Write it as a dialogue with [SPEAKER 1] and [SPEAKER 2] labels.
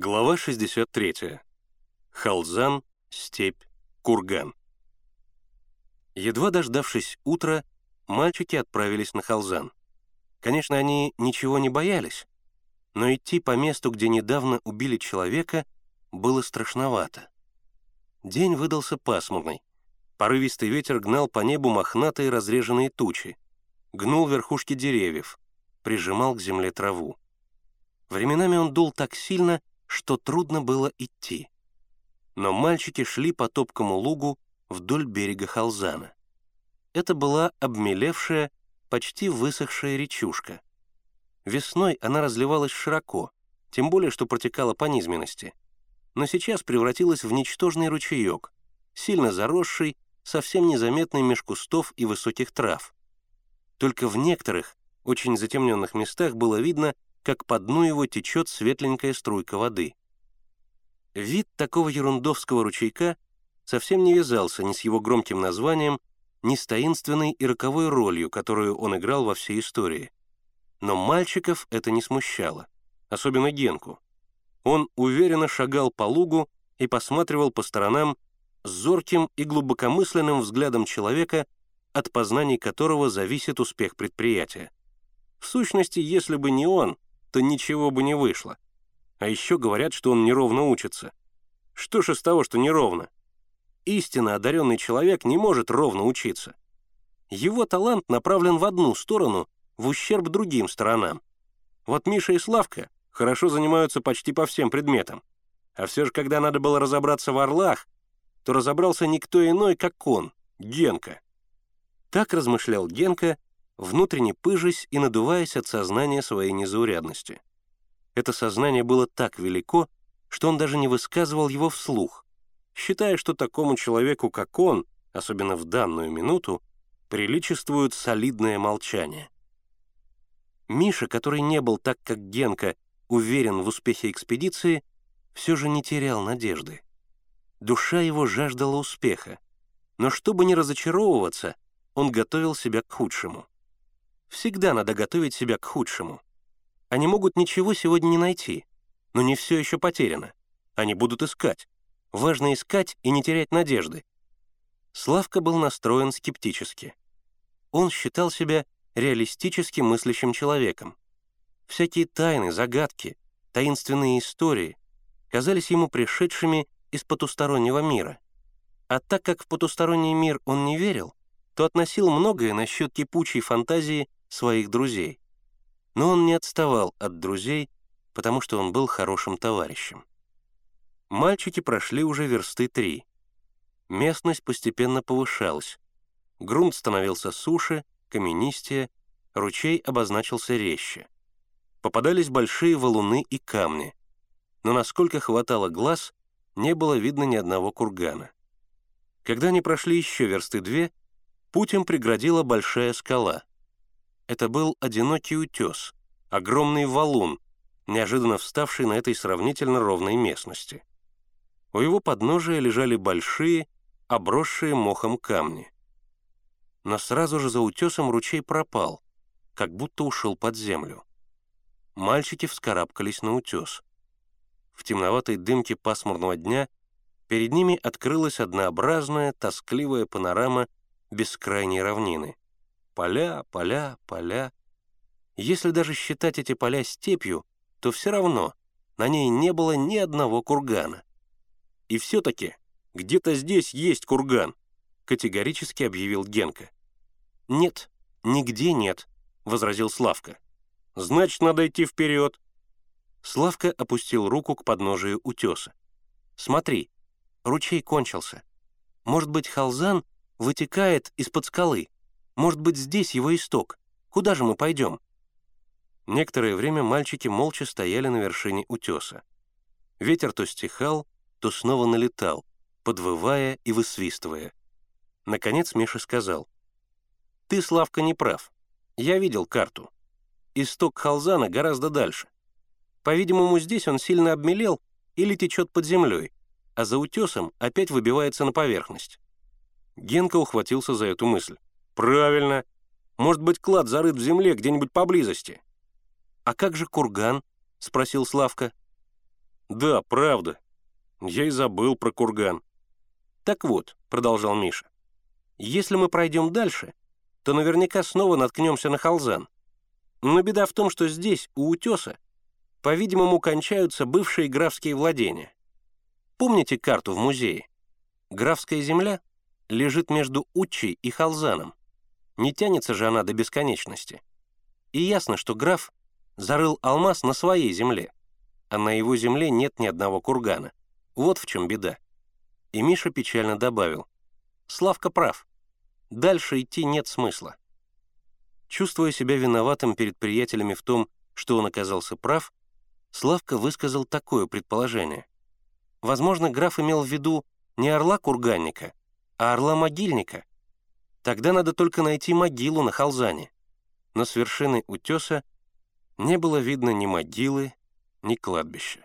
[SPEAKER 1] Глава 63. Халзан, степь, курган. Едва дождавшись утра, мальчики отправились на Халзан. Конечно, они ничего не боялись, но идти по месту, где недавно убили человека, было страшновато. День выдался пасмурный. Порывистый ветер гнал по небу мохнатые разреженные тучи, гнул верхушки деревьев, прижимал к земле траву. Временами он дул так сильно, что трудно было идти. Но мальчики шли по топкому лугу вдоль берега Халзана. Это была обмелевшая, почти высохшая речушка. Весной она разливалась широко, тем более, что протекала по низменности. Но сейчас превратилась в ничтожный ручеек, сильно заросший, совсем незаметный меж кустов и высоких трав. Только в некоторых, очень затемненных местах было видно, как по дну его течет светленькая струйка воды. Вид такого ерундовского ручейка совсем не вязался ни с его громким названием, ни с таинственной и роковой ролью, которую он играл во всей истории. Но мальчиков это не смущало, особенно Генку. Он уверенно шагал по лугу и посматривал по сторонам с зорким и глубокомысленным взглядом человека, от познаний которого зависит успех предприятия. В сущности, если бы не он, то ничего бы не вышло. А еще говорят, что он неровно учится. Что ж из того, что неровно? Истинно одаренный человек не может ровно учиться. Его талант направлен в одну сторону, в ущерб другим сторонам. Вот Миша и Славка хорошо занимаются почти по всем предметам. А все же, когда надо было разобраться в орлах, то разобрался никто иной, как он, Генка. Так размышлял Генка, внутренне пыжась и надуваясь от сознания своей незаурядности. Это сознание было так велико, что он даже не высказывал его вслух, считая, что такому человеку, как он, особенно в данную минуту, приличествует солидное молчание. Миша, который не был так, как Генка, уверен в успехе экспедиции, все же не терял надежды. Душа его жаждала успеха, но чтобы не разочаровываться, он готовил себя к худшему. Всегда надо готовить себя к худшему. Они могут ничего сегодня не найти, но не все еще потеряно. Они будут искать. Важно искать и не терять надежды. Славка был настроен скептически. Он считал себя реалистически мыслящим человеком. Всякие тайны, загадки, таинственные истории казались ему пришедшими из потустороннего мира. А так как в потусторонний мир он не верил, то относил многое насчет кипучей фантазии своих друзей. Но он не отставал от друзей, потому что он был хорошим товарищем. Мальчики прошли уже версты три. Местность постепенно повышалась. Грунт становился суше, каменистее, ручей обозначился резче. Попадались большие валуны и камни. Но насколько хватало глаз, не было видно ни одного кургана. Когда они прошли еще версты две, путь им преградила большая скала. Это был одинокий утес, огромный валун, неожиданно вставший на этой сравнительно ровной местности. У его подножия лежали большие, обросшие мохом камни. Но сразу же за утесом ручей пропал, как будто ушел под землю. Мальчики вскарабкались на утес. В темноватой дымке пасмурного дня перед ними открылась однообразная, тоскливая панорама бескрайней равнины. Поля, поля, поля. Если даже считать эти поля степью, то все равно на ней не было ни одного кургана. И все-таки где-то здесь есть курган, категорически объявил Генка. Нет, нигде нет, возразил Славка. Значит, надо идти вперед. Славка опустил руку к подножию утеса. Смотри, ручей кончился. Может быть, Халзан вытекает из-под скалы. Может быть, здесь его исток. Куда же мы пойдем?» Некоторое время мальчики молча стояли на вершине утеса. Ветер то стихал, то снова налетал, подвывая и высвистывая. Наконец Миша сказал, «Ты, Славка, не прав. Я видел карту. Исток Халзана гораздо дальше. По-видимому, здесь он сильно обмелел или течет под землей, а за утесом опять выбивается на поверхность». Генка ухватился за эту мысль. «Правильно. Может быть, клад зарыт в земле где-нибудь поблизости». «А как же курган?» — спросил Славка. «Да, правда. Я и забыл про курган». «Так вот», — продолжал Миша, «если мы пройдем дальше, то наверняка снова наткнемся на Халзан. Но беда в том, что здесь, у утеса, по-видимому, кончаются бывшие графские владения. Помните карту в музее? Графская земля лежит между Учей и Халзаном. Не тянется же она до бесконечности. И ясно, что граф зарыл алмаз на своей земле, а на его земле нет ни одного кургана. Вот в чем беда. И Миша печально добавил. Славка прав. Дальше идти нет смысла. Чувствуя себя виноватым перед приятелями в том, что он оказался прав, Славка высказал такое предположение. Возможно, граф имел в виду не орла-курганника, а орла-могильника. Тогда надо только найти могилу на Халзане. Но с вершины утеса не было видно ни могилы, ни кладбища.